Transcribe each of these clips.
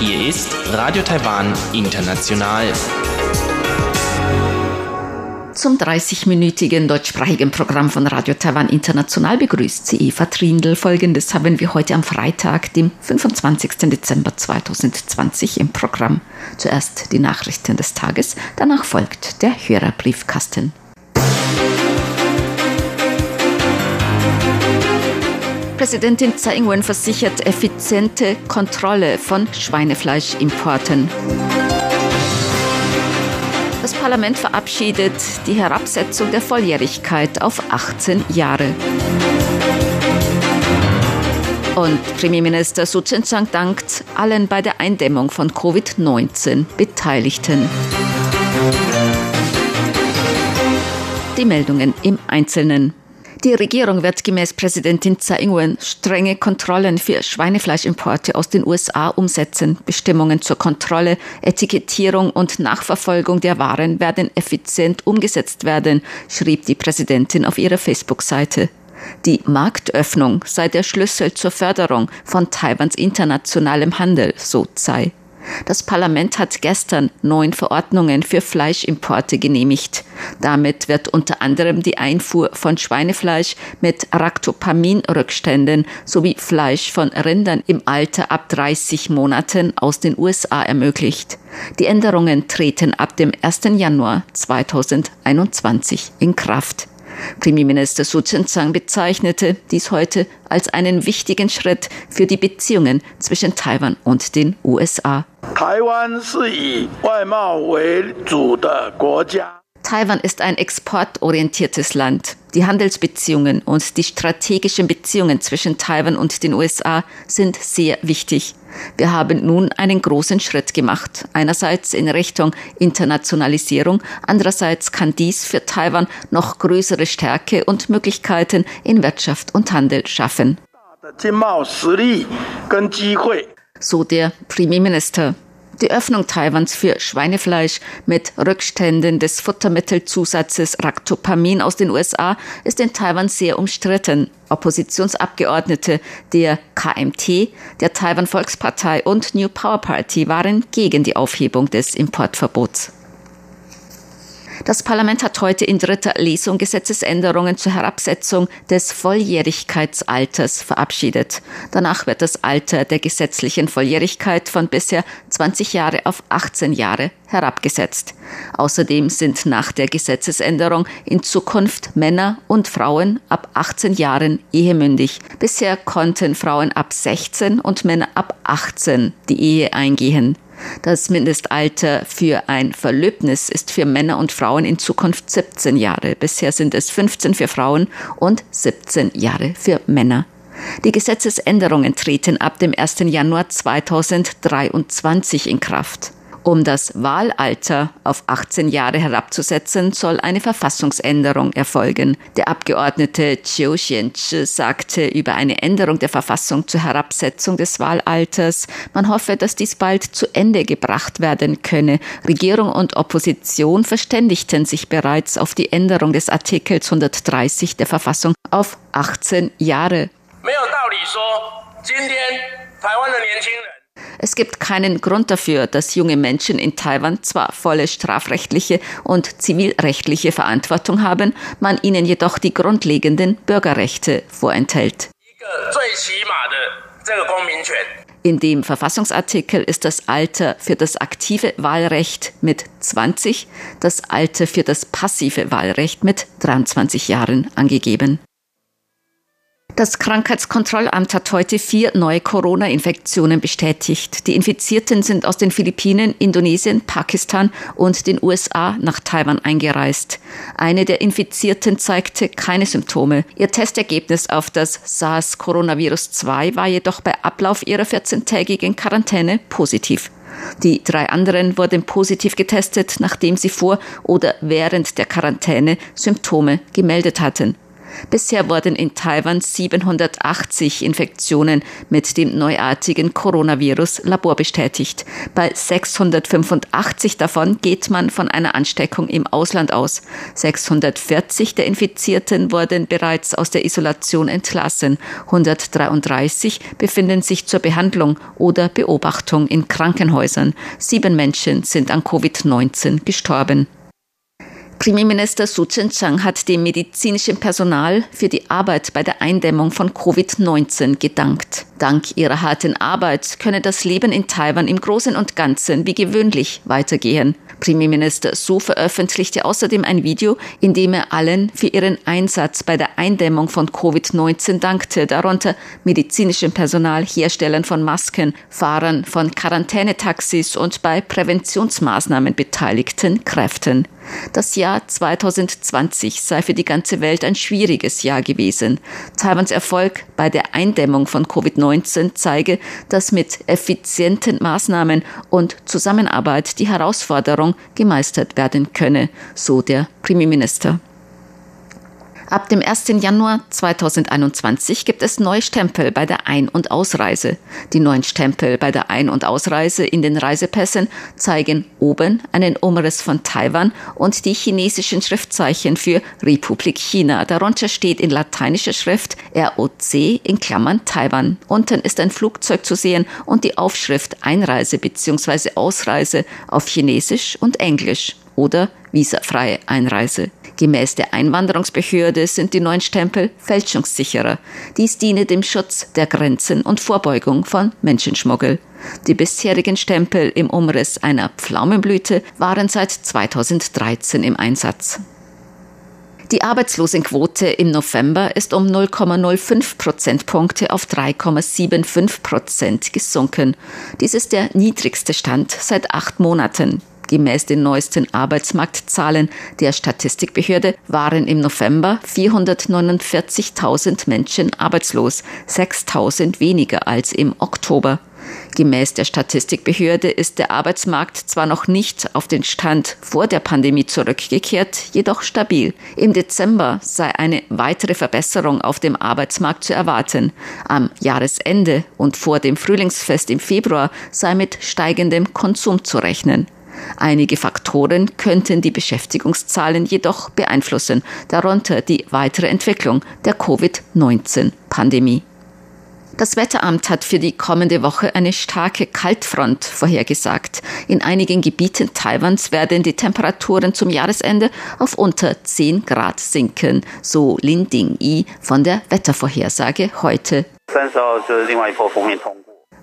Hier ist Radio Taiwan International. Zum 30-minütigen deutschsprachigen Programm von Radio Taiwan International begrüßt sie Eva Trindl. Folgendes haben wir heute am Freitag, dem 25. Dezember 2020 im Programm. Zuerst die Nachrichten des Tages, danach folgt der Hörerbriefkasten. Präsidentin Tsai Ing-wen versichert effiziente Kontrolle von Schweinefleischimporten. Das Parlament verabschiedet die Herabsetzung der Volljährigkeit auf 18 Jahre. Und Premierminister Su Tseng-Chang dankt allen bei der Eindämmung von Covid-19 Beteiligten. Die Meldungen im Einzelnen. Die Regierung wird gemäß Präsidentin Tsai Ing-wen strenge Kontrollen für Schweinefleischimporte aus den USA umsetzen. Bestimmungen zur Kontrolle, Etikettierung und Nachverfolgung der Waren werden effizient umgesetzt werden, schrieb die Präsidentin auf ihrer Facebook-Seite. Die Marktöffnung sei der Schlüssel zur Förderung von Taiwans internationalem Handel, so Tsai. Das Parlament hat gestern neun Verordnungen für Fleischimporte genehmigt. Damit wird unter anderem die Einfuhr von Schweinefleisch mit Ractopamin-Rückständen sowie Fleisch von Rindern im Alter ab 30 Monaten aus den USA ermöglicht. Die Änderungen treten ab dem 1. Januar 2021 in Kraft. Premierminister Su Tseng bezeichnete dies heute als einen wichtigen Schritt für die Beziehungen zwischen Taiwan und den USA. Taiwan Taiwan ist ein exportorientiertes Land. Die Handelsbeziehungen und die strategischen Beziehungen zwischen Taiwan und den USA sind sehr wichtig. Wir haben nun einen großen Schritt gemacht. Einerseits in Richtung Internationalisierung, andererseits kann dies für Taiwan noch größere Stärke und Möglichkeiten in Wirtschaft und Handel schaffen. So der Premierminister. Die Öffnung Taiwans für Schweinefleisch mit Rückständen des Futtermittelzusatzes Ractopamin aus den USA ist in Taiwan sehr umstritten. Oppositionsabgeordnete der KMT, der Taiwan Volkspartei und New Power Party waren gegen die Aufhebung des Importverbots. Das Parlament hat heute in dritter Lesung Gesetzesänderungen zur Herabsetzung des Volljährigkeitsalters verabschiedet. Danach wird das Alter der gesetzlichen Volljährigkeit von bisher 20 Jahre auf 18 Jahre herabgesetzt. Außerdem sind nach der Gesetzesänderung in Zukunft Männer und Frauen ab 18 Jahren ehemündig. Bisher konnten Frauen ab 16 und Männer ab 18 die Ehe eingehen. Das Mindestalter für ein Verlöbnis ist für Männer und Frauen in Zukunft 17 Jahre. Bisher sind es 15 für Frauen und 17 Jahre für Männer. Die Gesetzesänderungen treten ab dem 1. Januar 2023 in Kraft. Um das Wahlalter auf 18 Jahre herabzusetzen, soll eine Verfassungsänderung erfolgen. Der Abgeordnete Chiu Xianzhi sagte über eine Änderung der Verfassung zur Herabsetzung des Wahlalters, man hoffe, dass dies bald zu Ende gebracht werden könne. Regierung und Opposition verständigten sich bereits auf die Änderung des Artikels 130 der Verfassung auf 18 Jahre. 没有道理说，今天台湾的年轻人。 es gibt keinen Grund dafür, dass junge Menschen in Taiwan zwar volle strafrechtliche und zivilrechtliche Verantwortung haben, man ihnen jedoch die grundlegenden Bürgerrechte vorenthält. In dem Verfassungsartikel ist das Alter für das aktive Wahlrecht mit 20, das Alter für das passive Wahlrecht mit 23 Jahren angegeben. Das Krankheitskontrollamt hat heute vier neue Corona-Infektionen bestätigt. Die Infizierten sind aus den Philippinen, Indonesien, Pakistan und den USA nach Taiwan eingereist. Eine der Infizierten zeigte keine Symptome. Ihr Testergebnis auf das SARS-Coronavirus-2 war jedoch bei Ablauf ihrer 14-tägigen Quarantäne positiv. Die drei anderen wurden positiv getestet, nachdem sie vor oder während der Quarantäne Symptome gemeldet hatten. Bisher wurden in Taiwan 780 Infektionen mit dem neuartigen Coronavirus laborbestätigt. Bei 685 davon geht man von einer Ansteckung im Ausland aus. 640 der Infizierten wurden bereits aus der Isolation entlassen. 133 befinden sich zur Behandlung oder Beobachtung in Krankenhäusern. Sieben Menschen sind an Covid-19 gestorben. Premierminister Su Tseng-Chang hat dem medizinischen Personal für die Arbeit bei der Eindämmung von Covid-19 gedankt. Dank ihrer harten Arbeit könne das Leben in Taiwan im Großen und Ganzen wie gewöhnlich weitergehen. Premierminister Su veröffentlichte außerdem ein Video, in dem er allen für ihren Einsatz bei der Eindämmung von Covid-19 dankte, darunter medizinischem Personal, Herstellern von Masken, Fahrern von Quarantänetaxis und bei Präventionsmaßnahmen beteiligten Kräften. Das Jahr 2020 sei für die ganze Welt ein schwieriges Jahr gewesen. Taiwans Erfolg bei der Eindämmung von Covid-19 zeige, dass mit effizienten Maßnahmen und Zusammenarbeit die Herausforderung gemeistert werden könne, so der Premierminister. Ab dem 1. Januar 2021 gibt es neue Stempel bei der Ein- und Ausreise. Die neuen Stempel bei der Ein- und Ausreise in den Reisepässen zeigen oben einen Umriss von Taiwan und die chinesischen Schriftzeichen für Republik China. Darunter steht in lateinischer Schrift ROC in Klammern Taiwan. Unten ist ein Flugzeug zu sehen und die Aufschrift Einreise bzw. Ausreise auf Chinesisch und Englisch oder visafreie Einreise. Gemäß der Einwanderungsbehörde sind die neuen Stempel fälschungssicherer. Dies diene dem Schutz der Grenzen und Vorbeugung von Menschenschmuggel. Die bisherigen Stempel im Umriss einer Pflaumenblüte waren seit 2013 im Einsatz. Die Arbeitslosenquote im November ist um 0,05 Prozentpunkte auf 3,75 Prozent gesunken. Dies ist der niedrigste Stand seit acht Monaten. Gemäß den neuesten Arbeitsmarktzahlen der Statistikbehörde waren im November 449.000 Menschen arbeitslos, 6.000 weniger als im Oktober. Gemäß der Statistikbehörde ist der Arbeitsmarkt zwar noch nicht auf den Stand vor der Pandemie zurückgekehrt, jedoch stabil. Im Dezember sei eine weitere Verbesserung auf dem Arbeitsmarkt zu erwarten. Am Jahresende und vor dem Frühlingsfest im Februar sei mit steigendem Konsum zu rechnen. Einige Faktoren könnten die Beschäftigungszahlen jedoch beeinflussen, darunter die weitere Entwicklung der Covid-19-Pandemie. Das Wetteramt hat für die kommende Woche eine starke Kaltfront vorhergesagt. In einigen Gebieten Taiwans werden die Temperaturen zum Jahresende auf unter 10 Grad sinken, so Lin Ding-yi von der Wettervorhersage heute.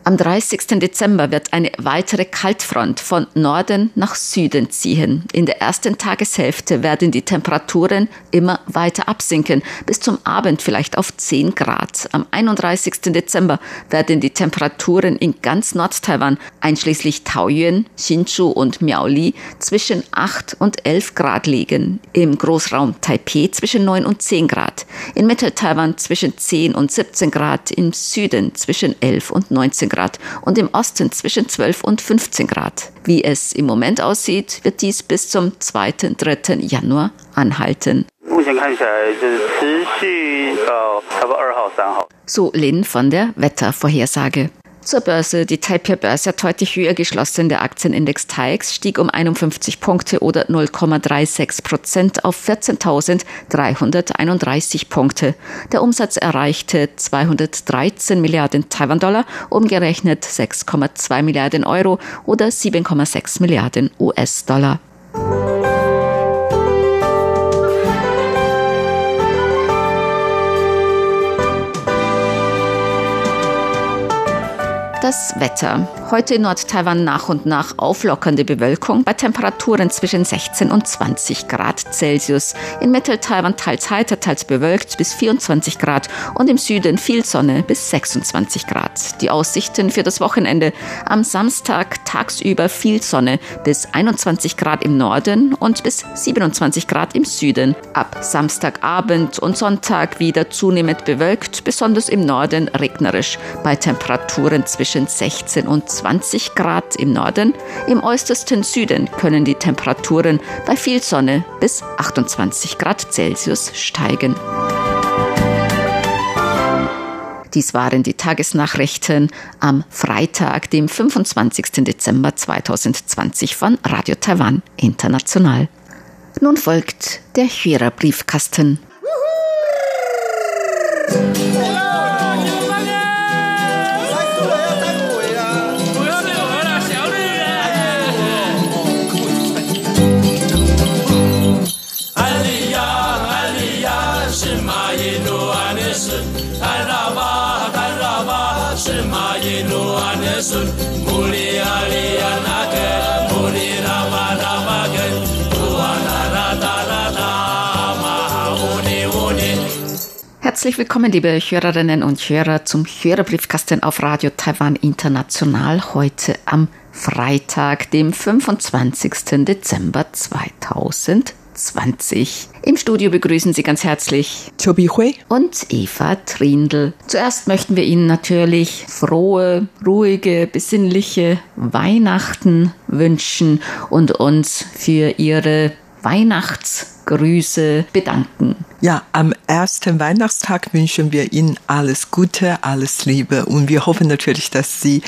Am 30. Dezember wird eine weitere Kaltfront von Norden nach Süden ziehen. In der ersten Tageshälfte werden die Temperaturen immer weiter absinken, bis zum Abend vielleicht auf 10 Grad. Am 31. Dezember werden die Temperaturen in ganz Nord-Taiwan, einschließlich Taoyuan, Hsinchu und Miaoli, zwischen 8 und 11 Grad liegen. Im Großraum Taipei zwischen 9 und 10 Grad. In Mittel-Taiwan zwischen 10 und 17 Grad. Im Süden zwischen 11 und 19 Grad. Grad und im Osten zwischen 12 und 15 Grad. Wie es im Moment aussieht, wird dies bis zum 2. 3. Januar anhalten. So Lin von der Wettervorhersage. Zur Börse. Die Taipei-Börse hat heute höher geschlossen. Der Aktienindex TAIX stieg um 51 Punkte oder 0,36 Prozent auf 14.331 Punkte. Der Umsatz erreichte 213 Milliarden Taiwan-Dollar, umgerechnet 6,2 Milliarden Euro oder 7,6 Milliarden US-Dollar. Das Wetter. Heute in Nord-Taiwan nach und nach auflockernde Bewölkung bei Temperaturen zwischen 16 und 20 Grad Celsius. In Mittel-Taiwan teils heiter, teils bewölkt bis 24 Grad und im Süden viel Sonne bis 26 Grad. Die Aussichten für das Wochenende. Am Samstag tagsüber viel Sonne bis 21 Grad im Norden und bis 27 Grad im Süden. Ab Samstagabend und Sonntag wieder zunehmend bewölkt, besonders im Norden regnerisch bei Temperaturen zwischen zwischen 16 und 20 Grad im Norden. Im äußersten Süden können die Temperaturen bei viel Sonne bis 28 Grad Celsius steigen. Dies waren die Tagesnachrichten am Freitag, dem 25. Dezember 2020 von Radio Taiwan International. Nun folgt der Hörerbriefkasten. Herzlich willkommen, liebe Hörerinnen und Hörer, zum Hörerbriefkasten auf Radio Taiwan International heute am Freitag, dem 25. Dezember 2020. Im Studio begrüßen Sie ganz herzlich Chobi Hui und Eva Trindl. Zuerst möchten wir Ihnen natürlich frohe, ruhige, besinnliche Weihnachten wünschen und uns für Ihre Weihnachtsgrüße bedanken. Ja, am ersten Weihnachtstag wünschen wir Ihnen alles Gute, alles Liebe und wir hoffen natürlich, dass Sie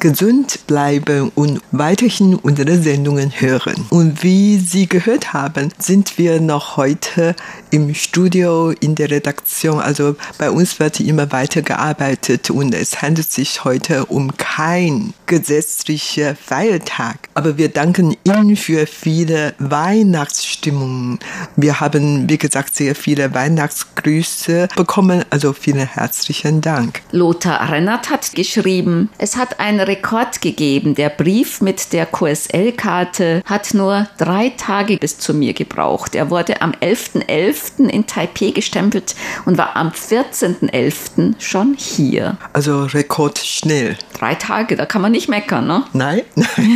gesund bleiben und weiterhin unsere Sendungen hören. Und wie Sie gehört haben, sind wir noch heute im Studio in der Redaktion. Also bei uns wird immer weiter gearbeitet und es handelt sich heute um kein gesetzlicher Feiertag. Aber wir danken Ihnen für viele Weihnachtsstimmungen. Wir haben, wie gesagt, sehr viele Weihnachtsgrüße bekommen. Also vielen herzlichen Dank. Lothar Rennert hat geschrieben, es hat einen Rekord gegeben. Der Brief mit der QSL-Karte hat nur drei Tage bis zu mir gebraucht. Er wurde am 11.11. .11. in Taipei gestempelt und war am 14.11. schon hier. Also Rekord schnell. Drei Tage, da kann man nicht meckern, ne? Nein.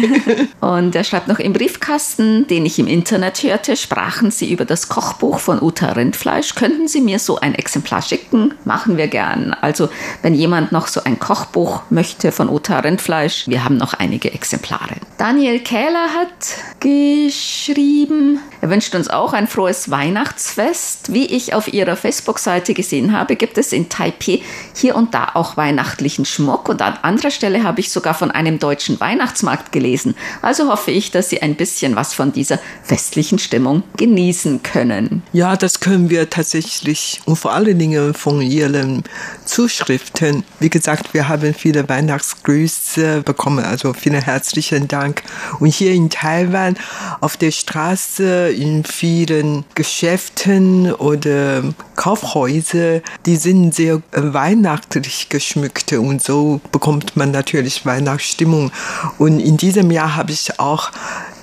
und er schreibt noch im Briefkasten, den ich im Internet hörte, sprachen sie über das Kochbuch von Uta Rindfleisch. Könnten Sie mir so ein Exemplar schicken? Machen wir gern. Also, wenn jemand noch so ein Kochbuch möchte von Uta Rindfleisch, wir haben noch einige Exemplare. Daniel Kähler hat geschrieben, er wünscht uns auch ein frohes Weihnachtsfest. Wie ich auf ihrer Facebook-Seite gesehen habe, gibt es in Taipei hier und da auch weihnachtlichen Schmuck und an anderer Stelle habe ich sogar von einem deutschen Weihnachtsmarkt gelesen. Also hoffe ich, dass Sie ein bisschen was von dieser festlichen Stimmung genießen können. Ja, das können wir tatsächlich und vor allen Dingen von Ihren Zuschriften. Wie gesagt, wir haben viele Weihnachtsgrüße bekommen, also vielen herzlichen Dank. Und hier in Taiwan auf der Straße, in vielen Geschäften oder Kaufhäuser, die sind sehr weihnachtlich geschmückt und so bekommt man natürlich Weihnachtsstimmung. Und in diesem Jahr habe ich auch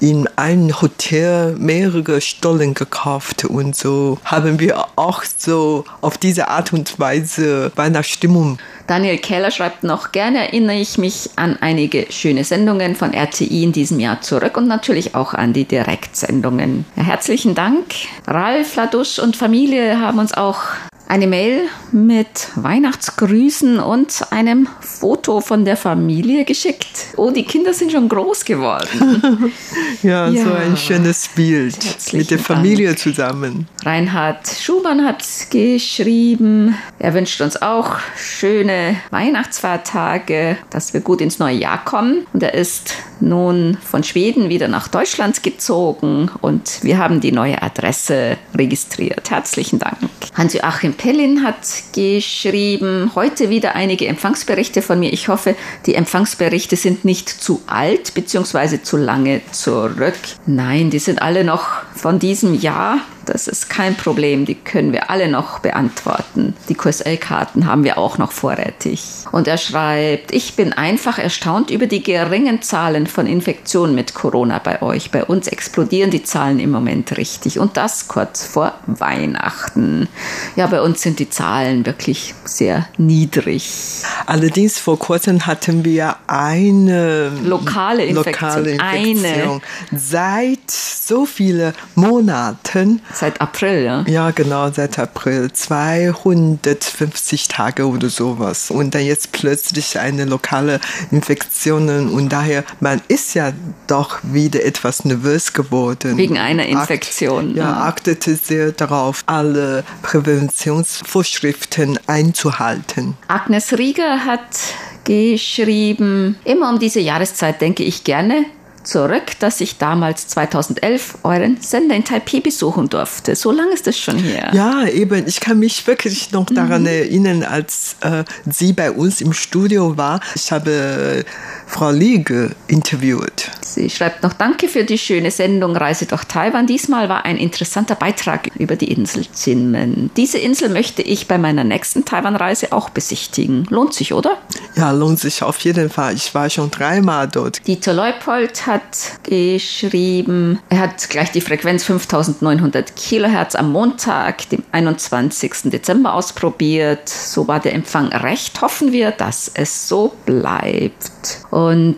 in einem Hotel mehrere Stollen gekauft und so haben wir auch so auf diese Art und Weise Weihnachtsstimmung. Daniel Keller schreibt noch, gerne erinnere ich mich an einige schöne Sendungen von RTI in diesem Jahr zurück und natürlich auch an die Direktsendungen. Herzlichen Dank. Ralf Ladusch und Familie haben uns auch eine Mail mit Weihnachtsgrüßen und einem Foto von der Familie geschickt. Oh, die Kinder sind schon groß geworden. ja, ja, so ein schönes Bild mit der Familie Dank. zusammen. Reinhard Schumann hat geschrieben, er wünscht uns auch schöne Weihnachtsfeiertage, dass wir gut ins neue Jahr kommen. Und er ist nun von Schweden wieder nach Deutschland gezogen und wir haben die neue Adresse registriert. Herzlichen Dank. Hans-Joachim Pellin hat geschrieben, heute wieder einige Empfangsberichte von mir. Ich hoffe, die Empfangsberichte sind nicht zu alt bzw. zu lange zurück. Nein, die sind alle noch von diesem Jahr. Das ist kein Problem, die können wir alle noch beantworten. Die QSL-Karten haben wir auch noch vorrätig. Und er schreibt, ich bin einfach erstaunt über die geringen Zahlen von Infektionen mit Corona bei euch. Bei uns explodieren die Zahlen im Moment richtig. Und das kurz vor Weihnachten. Ja, bei uns sind die Zahlen wirklich sehr niedrig. Allerdings vor kurzem hatten wir eine lokale Infektion. Lokale Infektion. Eine. Seit so vielen Monaten Seit April, ja? Ja, genau, seit April. 250 Tage oder sowas. Und dann jetzt plötzlich eine lokale Infektion. Und daher, man ist ja doch wieder etwas nervös geworden. Wegen einer Infektion. Akt, ja, achtete sehr darauf, alle Präventionsvorschriften einzuhalten. Agnes Rieger hat geschrieben, immer um diese Jahreszeit denke ich gerne zurück, dass ich damals 2011 euren Sender in Taipei besuchen durfte. So lange ist das schon her. Ja, eben. Ich kann mich wirklich noch daran mhm. erinnern, als äh, sie bei uns im Studio war. Ich habe Frau Liege interviewt. Sie schreibt noch Danke für die schöne Sendung Reise durch Taiwan. Diesmal war ein interessanter Beitrag über die Insel Zinmen. Diese Insel möchte ich bei meiner nächsten Taiwan-Reise auch besichtigen. Lohnt sich, oder? Ja, lohnt sich auf jeden Fall. Ich war schon dreimal dort. Dieter Leupold hat geschrieben, er hat gleich die Frequenz 5900 Kilohertz am Montag, dem 21. Dezember ausprobiert. So war der Empfang recht. Hoffen wir, dass es so bleibt. Und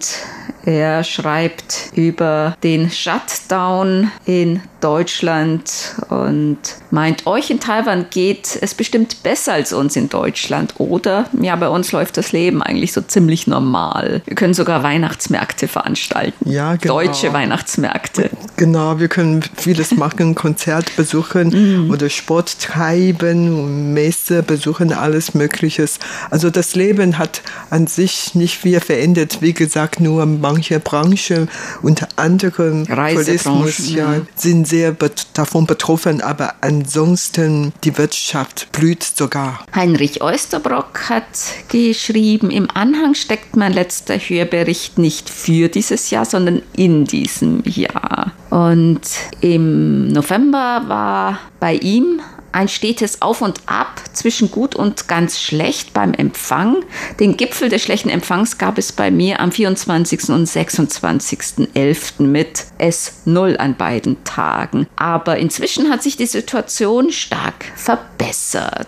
er schreibt über den Shutdown in Deutschland und meint, euch in Taiwan geht es bestimmt besser als uns in Deutschland. Oder, ja, bei uns läuft das Leben eigentlich so ziemlich normal. Wir können sogar Weihnachtsmärkte veranstalten. Ja, genau. Deutsche Weihnachtsmärkte. Genau, wir können vieles machen, Konzert besuchen mhm. oder Sport treiben, Messe besuchen, alles Mögliche. Also das Leben hat an sich nicht viel verändert. Wie gesagt, nur manche Branchen, unter anderem Tourismus, ja, sind sehr bet davon betroffen, aber ansonsten die Wirtschaft blüht sogar. Heinrich Oesterbrock hat geschrieben, im Anhang steckt mein letzter Hörbericht nicht für dieses Jahr, sondern in diesem Jahr. Und im November war bei ihm ein stetes Auf und Ab zwischen gut und ganz schlecht beim Empfang. Den Gipfel des schlechten Empfangs gab es bei mir am 24. und 26.11. mit S0 an beiden Tagen. Aber inzwischen hat sich die Situation stark verbessert.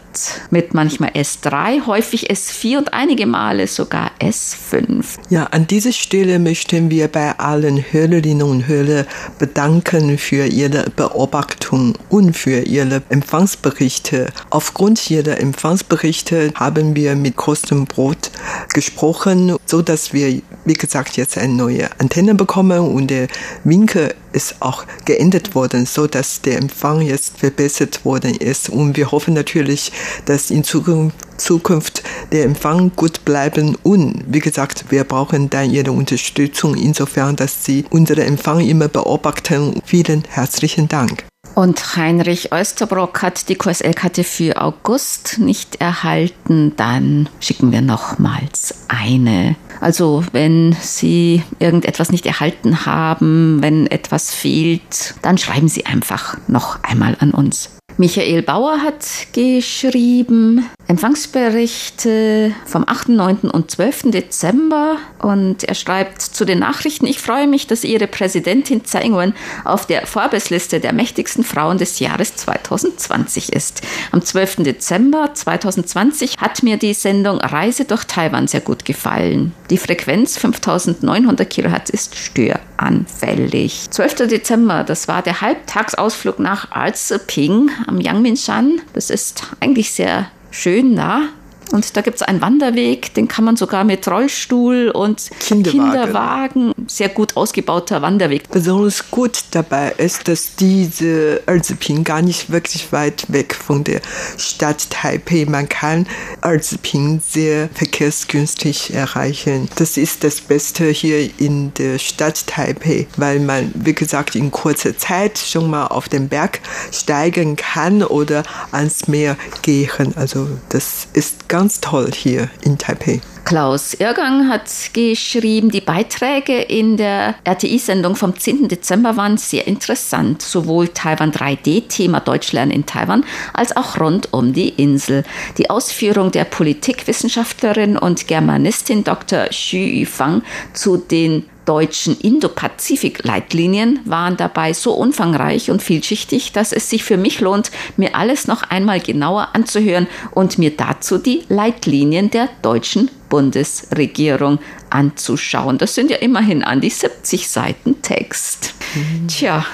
Mit manchmal S3, häufig S4 und einige Male sogar S5. Ja, an dieser Stelle möchten wir bei allen Hörerinnen und Hörer bedanken für ihre Beobachtung und für ihre Empfangs Empfangsberichte. Aufgrund ihrer Empfangsberichte haben wir mit großem Brot gesprochen, so dass wir, wie gesagt, jetzt eine neue Antenne bekommen und der Winkel ist auch geändert worden, so dass der Empfang jetzt verbessert worden ist. Und wir hoffen natürlich, dass in Zukunft, der Empfang gut bleiben und wie gesagt, wir brauchen dann Ihre Unterstützung insofern, dass Sie unseren Empfang immer beobachten. Vielen herzlichen Dank. Und Heinrich Oesterbrock hat die QSL-Karte für August nicht erhalten. Dann schicken wir nochmals eine. Also wenn Sie irgendetwas nicht erhalten haben, wenn etwas fehlt, dann schreiben Sie einfach noch einmal an uns. Michael Bauer hat geschrieben, Empfangsberichte vom 8., 9. und 12. Dezember und er schreibt zu den Nachrichten, ich freue mich, dass Ihre Präsidentin Tsai Ing-wen auf der Forbes-Liste der mächtigsten Frauen des Jahres 2020 ist. Am 12. Dezember 2020 hat mir die Sendung Reise durch Taiwan sehr gut gefallen. Die Frequenz 5900 Kilohertz ist störanfällig. 12. Dezember, das war der Halbtagsausflug nach Alzeping am Yangmingshan. Das ist eigentlich sehr schön da. Und da gibt es einen Wanderweg, den kann man sogar mit Rollstuhl und Kinderwagen. Kinderwagen, sehr gut ausgebauter Wanderweg. Besonders gut dabei ist, dass diese Erzping gar nicht wirklich weit weg von der Stadt Taipei. Man kann Erzping sehr verkehrsgünstig erreichen. Das ist das Beste hier in der Stadt Taipei, weil man, wie gesagt, in kurzer Zeit schon mal auf den Berg steigen kann oder ans Meer gehen. Also das ist ganz ganz toll hier in Taipei. Klaus Irgang hat geschrieben, die Beiträge in der RTI-Sendung vom 10. Dezember waren sehr interessant, sowohl Taiwan 3D-Thema Deutschlernen in Taiwan als auch rund um die Insel. Die Ausführung der Politikwissenschaftlerin und Germanistin Dr. Xu Yufang zu den deutschen Indo-Pazifik-Leitlinien waren dabei so umfangreich und vielschichtig, dass es sich für mich lohnt, mir alles noch einmal genauer anzuhören und mir dazu die Leitlinien der deutschen Bundesregierung anzuschauen. Das sind ja immerhin an die 70 Seiten Text. Mhm. Tja,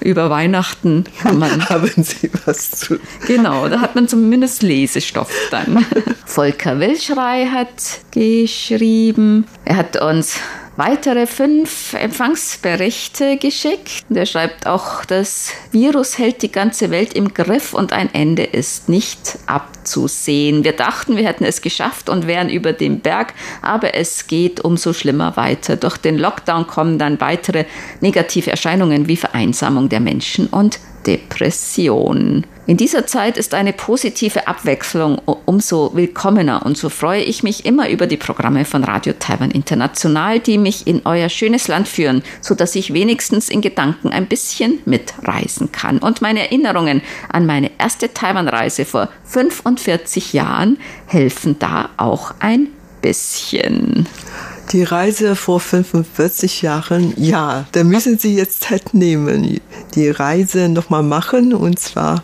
über Weihnachten kann man. Haben Sie was zu. Genau, da hat man zumindest Lesestoff dann. Volker Wilschrei hat geschrieben. Er hat uns weitere fünf Empfangsberichte geschickt. Der schreibt auch, das Virus hält die ganze Welt im Griff und ein Ende ist nicht abzusehen. Wir dachten, wir hätten es geschafft und wären über dem Berg, aber es geht umso schlimmer weiter. Durch den Lockdown kommen dann weitere negative Erscheinungen wie Vereinsamung der Menschen und Depression. In dieser Zeit ist eine positive Abwechslung umso willkommener und so freue ich mich immer über die Programme von Radio Taiwan International, die mich in euer schönes Land führen, so dass ich wenigstens in Gedanken ein bisschen mitreisen kann. Und meine Erinnerungen an meine erste Taiwan-Reise vor 45 Jahren helfen da auch ein bisschen. Die Reise vor 45 Jahren, ja, da müssen Sie jetzt Zeit nehmen, die Reise nochmal machen und zwar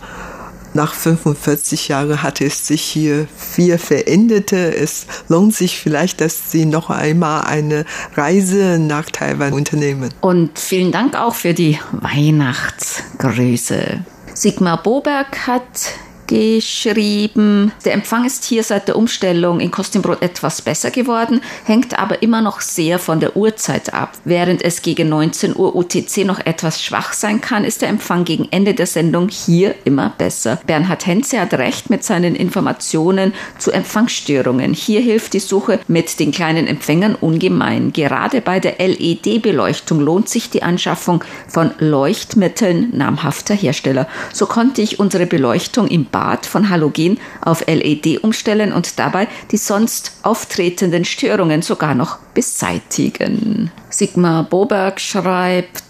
nach 45 Jahren hat es sich hier viel verändert. Es lohnt sich vielleicht, dass Sie noch einmal eine Reise nach Taiwan unternehmen. Und vielen Dank auch für die Weihnachtsgrüße. Sigmar Boberg hat geschrieben. Der Empfang ist hier seit der Umstellung in Kostümbrot etwas besser geworden, hängt aber immer noch sehr von der Uhrzeit ab. Während es gegen 19 Uhr UTC noch etwas schwach sein kann, ist der Empfang gegen Ende der Sendung hier immer besser. Bernhard Henze hat recht mit seinen Informationen zu Empfangsstörungen. Hier hilft die Suche mit den kleinen Empfängern ungemein. Gerade bei der LED-Beleuchtung lohnt sich die Anschaffung von Leuchtmitteln namhafter Hersteller. So konnte ich unsere Beleuchtung im Bad von Halogen auf LED umstellen und dabei die sonst auftretenden Störungen sogar noch beseitigen. Sigmar Boberg schreibt,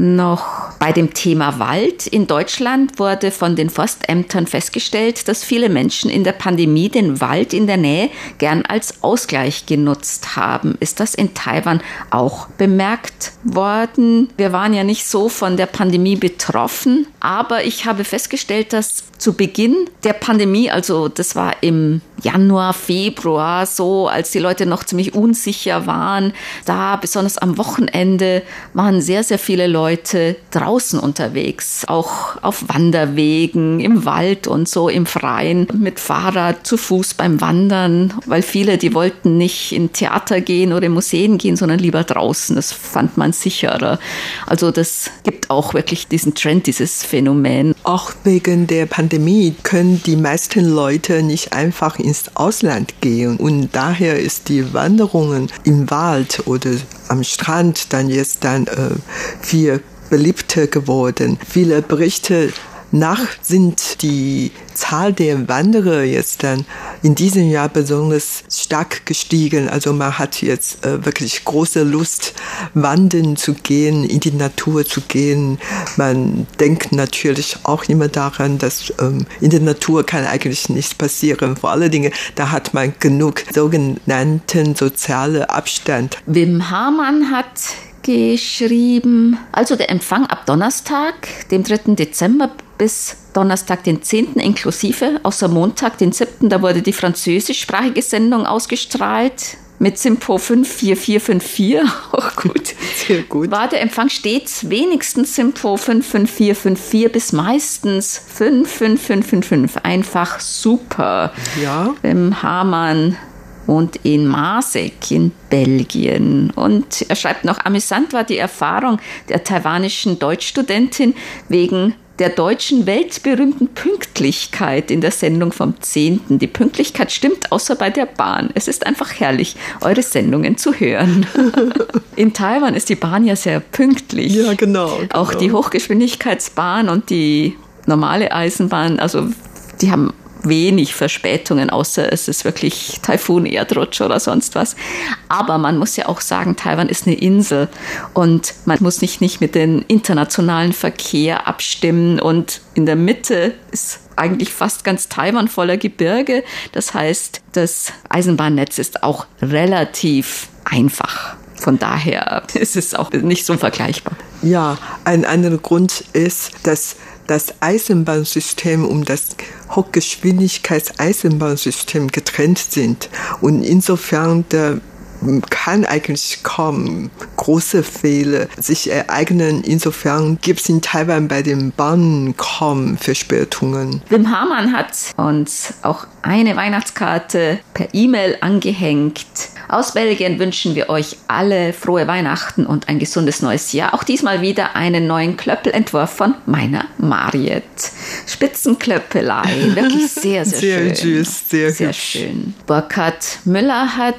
noch bei dem Thema Wald. In Deutschland wurde von den Forstämtern festgestellt, dass viele Menschen in der Pandemie den Wald in der Nähe gern als Ausgleich genutzt haben. Ist das in Taiwan auch bemerkt worden? Wir waren ja nicht so von der Pandemie betroffen, aber ich habe festgestellt, dass zu Beginn der Pandemie, also das war im Januar, Februar, so als die Leute noch ziemlich unsicher waren, da besonders am Wochenende waren sehr, sehr viele Leute draußen unterwegs, auch auf Wanderwegen, im Wald und so im Freien, mit Fahrrad, zu Fuß beim Wandern, weil viele, die wollten nicht in Theater gehen oder in Museen gehen, sondern lieber draußen. Das fand man sicherer. Also das auch wirklich diesen Trend, dieses Phänomen. Auch wegen der Pandemie können die meisten Leute nicht einfach ins Ausland gehen und daher ist die Wanderungen im Wald oder am Strand dann jetzt dann äh, viel beliebter geworden. Viele Berichte nach sind die Zahl der Wanderer jetzt dann in diesem Jahr besonders stark gestiegen. Also man hat jetzt äh, wirklich große Lust, wandern zu gehen, in die Natur zu gehen. Man denkt natürlich auch immer daran, dass ähm, in der Natur kann eigentlich nichts passieren. Vor allen Dingen, da hat man genug sogenannten sozialen Abstand. Wim Hamann hat geschrieben, also der Empfang ab Donnerstag, dem 3. Dezember bis Donnerstag, den 10. inklusive, außer Montag, den 7. Da wurde die französischsprachige Sendung ausgestrahlt mit Simpo 54454, auch gut. Sehr gut. War der Empfang stets wenigstens Simpo 55454 bis meistens 55555. Einfach super. Ja. Im Hamann wohnt in Masek in Belgien. Und er schreibt noch, amüsant war die Erfahrung der taiwanischen Deutschstudentin wegen der deutschen weltberühmten Pünktlichkeit in der Sendung vom 10. Die Pünktlichkeit stimmt außer bei der Bahn. Es ist einfach herrlich, eure Sendungen zu hören. In Taiwan ist die Bahn ja sehr pünktlich. Ja, genau. genau. Auch die Hochgeschwindigkeitsbahn und die normale Eisenbahn, also die haben wenig Verspätungen, außer es ist wirklich Taifun, Erdrutsch oder sonst was. Aber man muss ja auch sagen, Taiwan ist eine Insel und man muss sich nicht mit dem internationalen Verkehr abstimmen und in der Mitte ist eigentlich fast ganz Taiwan voller Gebirge. Das heißt, das Eisenbahnnetz ist auch relativ einfach. Von daher ist es auch nicht so vergleichbar. Ja, ein anderer Grund ist, dass das Eisenbahnsystem und das Hochgeschwindigkeitseisenbahnsystem getrennt sind. Und insofern der kann eigentlich kaum große Fehler sich ereignen. Insofern gibt es in Taiwan bei den Bahnen kaum Verspätungen. Wim Hamann hat uns auch eine Weihnachtskarte per E-Mail angehängt. Aus Belgien wünschen wir euch alle frohe Weihnachten und ein gesundes neues Jahr. Auch diesmal wieder einen neuen Klöppelentwurf von meiner Mariet. Spitzenklöppelei, wirklich sehr, sehr, sehr schön. Süß, sehr, sehr schön. Burkhard Müller hat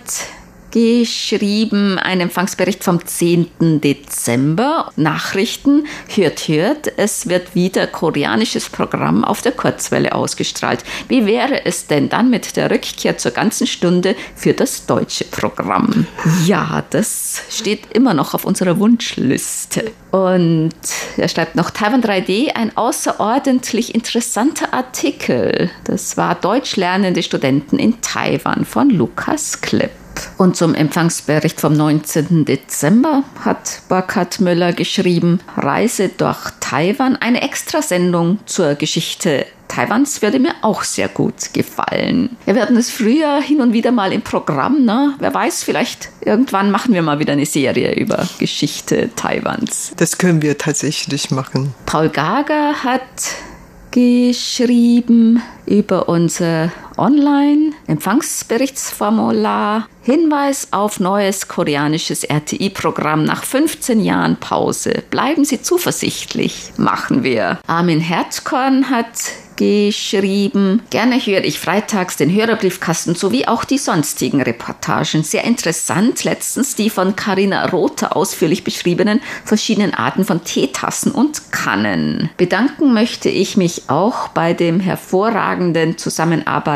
geschrieben, ein Empfangsbericht vom 10. Dezember. Nachrichten, hört, hört, es wird wieder koreanisches Programm auf der Kurzwelle ausgestrahlt. Wie wäre es denn dann mit der Rückkehr zur ganzen Stunde für das deutsche Programm? Ja, das steht immer noch auf unserer Wunschliste. Und er schreibt noch Taiwan 3D, ein außerordentlich interessanter Artikel. Das war Deutsch lernende Studenten in Taiwan von Lukas Klipp. Und zum Empfangsbericht vom 19. Dezember hat Burkhard Müller geschrieben, Reise durch Taiwan, eine Extrasendung zur Geschichte Taiwans würde mir auch sehr gut gefallen. Wir werden es früher hin und wieder mal im Programm, ne? Wer weiß, vielleicht irgendwann machen wir mal wieder eine Serie über Geschichte Taiwans. Das können wir tatsächlich machen. Paul Gager hat geschrieben über unser Online-Empfangsberichtsformular. Hinweis auf neues koreanisches RTI-Programm nach 15 Jahren Pause. Bleiben Sie zuversichtlich, machen wir. Armin Herzkorn hat geschrieben. Gerne höre ich freitags den Hörerbriefkasten sowie auch die sonstigen Reportagen. Sehr interessant letztens die von Carina Rother ausführlich beschriebenen verschiedenen Arten von Teetassen und Kannen. Bedanken möchte ich mich auch bei dem hervorragenden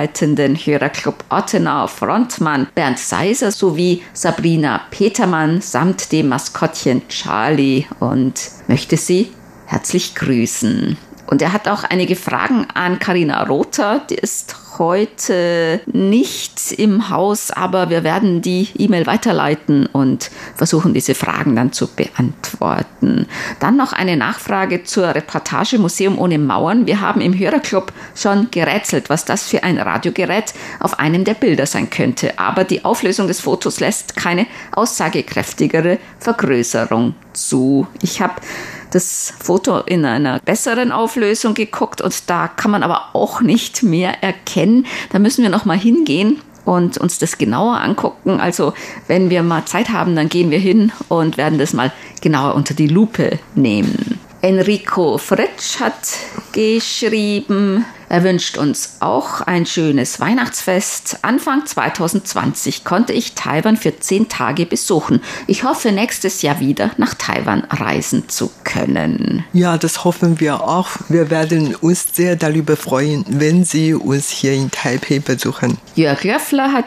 zusammenarbeitenden Hörerclub Ottenau Frontmann Bernd Seiser sowie Sabrina Petermann samt dem Maskottchen Charlie und möchte Sie herzlich grüßen. Und er hat auch einige Fragen an Karina Rother. Die ist heute nicht im Haus, aber wir werden die E-Mail weiterleiten und versuchen, diese Fragen dann zu beantworten. Dann noch eine Nachfrage zur Reportage Museum ohne Mauern. Wir haben im Hörerclub schon gerätselt, was das für ein Radiogerät auf einem der Bilder sein könnte. Aber die Auflösung des Fotos lässt keine aussagekräftigere Vergrößerung zu. Ich habe das Foto in einer besseren Auflösung geguckt und da kann man aber auch nicht mehr erkennen. Da müssen wir noch mal hingehen und uns das genauer angucken. Also wenn wir mal Zeit haben, dann gehen wir hin und werden das mal genauer unter die Lupe nehmen. Enrico Fritsch hat geschrieben, er wünscht uns auch ein schönes Weihnachtsfest. Anfang 2020 konnte ich Taiwan für zehn Tage besuchen. Ich hoffe, nächstes Jahr wieder nach Taiwan reisen zu können. Ja, das hoffen wir auch. Wir werden uns sehr darüber freuen, wenn Sie uns hier in Taipei besuchen. Jörg Löffler hat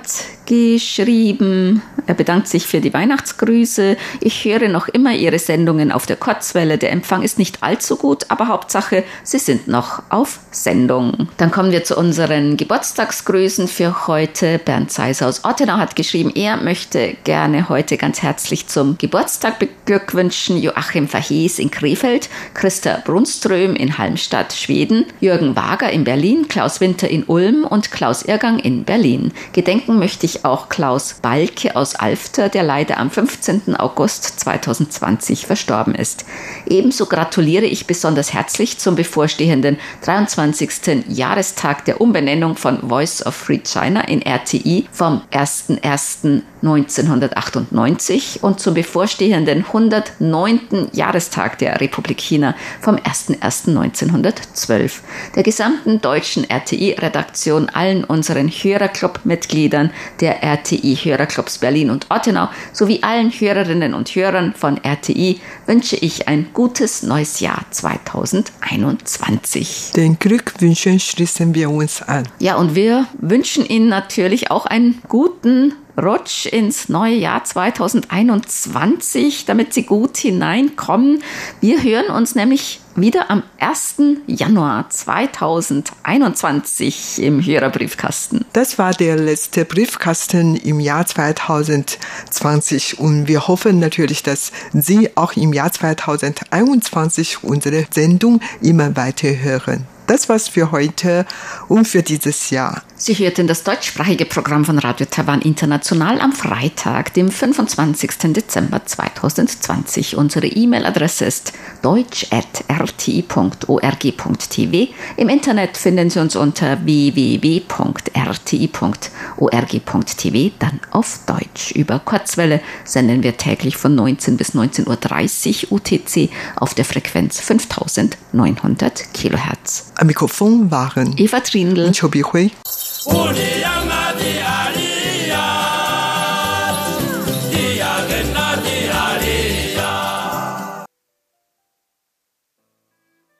geschrieben, er bedankt sich für die Weihnachtsgrüße. Ich höre noch immer Ihre Sendungen auf der Kurzwelle. Der Empfang ist nicht allzu gut, aber Hauptsache, Sie sind noch auf Sendung. Dann kommen wir zu unseren Geburtstagsgrüßen für heute. Bernd Seiser aus Ottenau hat geschrieben, er möchte gerne heute ganz herzlich zum Geburtstag beglückwünschen Joachim Verhees in Krefeld, Christa Brunström in Halmstadt, Schweden, Jürgen Wager in Berlin, Klaus Winter in Ulm und Klaus Irgang in Berlin. Gedenken möchte ich auch Klaus Balke aus Alfter, der leider am 15. August 2020 verstorben ist. Ebenso gratuliere ich besonders herzlich zum bevorstehenden 23. Jahrestag der Umbenennung von Voice of Free China in RTI vom 01.01.1998 und zum bevorstehenden 109. Jahrestag der Republik China vom 01.01.1912. Der gesamten deutschen RTI-Redaktion, allen unseren Hörerclub-Mitgliedern der RTI-Hörerclubs Berlin und Ottenau sowie allen Hörerinnen und Hörern von RTI wünsche ich ein gutes neues Jahr 2021. Den Glückwünschen schließen wir uns an. Ja, und wir wünschen Ihnen natürlich auch einen guten Rutsch ins neue Jahr 2021, damit Sie gut hineinkommen. Wir hören uns nämlich wieder am 1. Januar 2021 im Hörerbriefkasten. Das war der letzte Briefkasten im Jahr 2020 und wir hoffen natürlich, dass Sie auch im Jahr 2021 unsere Sendung immer weiter hören. Das war's für heute und für dieses Jahr. Sie hörten das deutschsprachige Programm von Radio Taiwan International am Freitag, dem 25. Dezember 2020. Unsere E-Mail-Adresse ist deutsch.rti.org.tv. Im Internet finden Sie uns unter www.rti.org.tv, dann auf Deutsch. Über Kurzwelle senden wir täglich von 19 bis 19.30 Uhr UTC auf der Frequenz 5900 Kilohertz. Am Mikrofon waren Eva Trindl und Chobi Hui.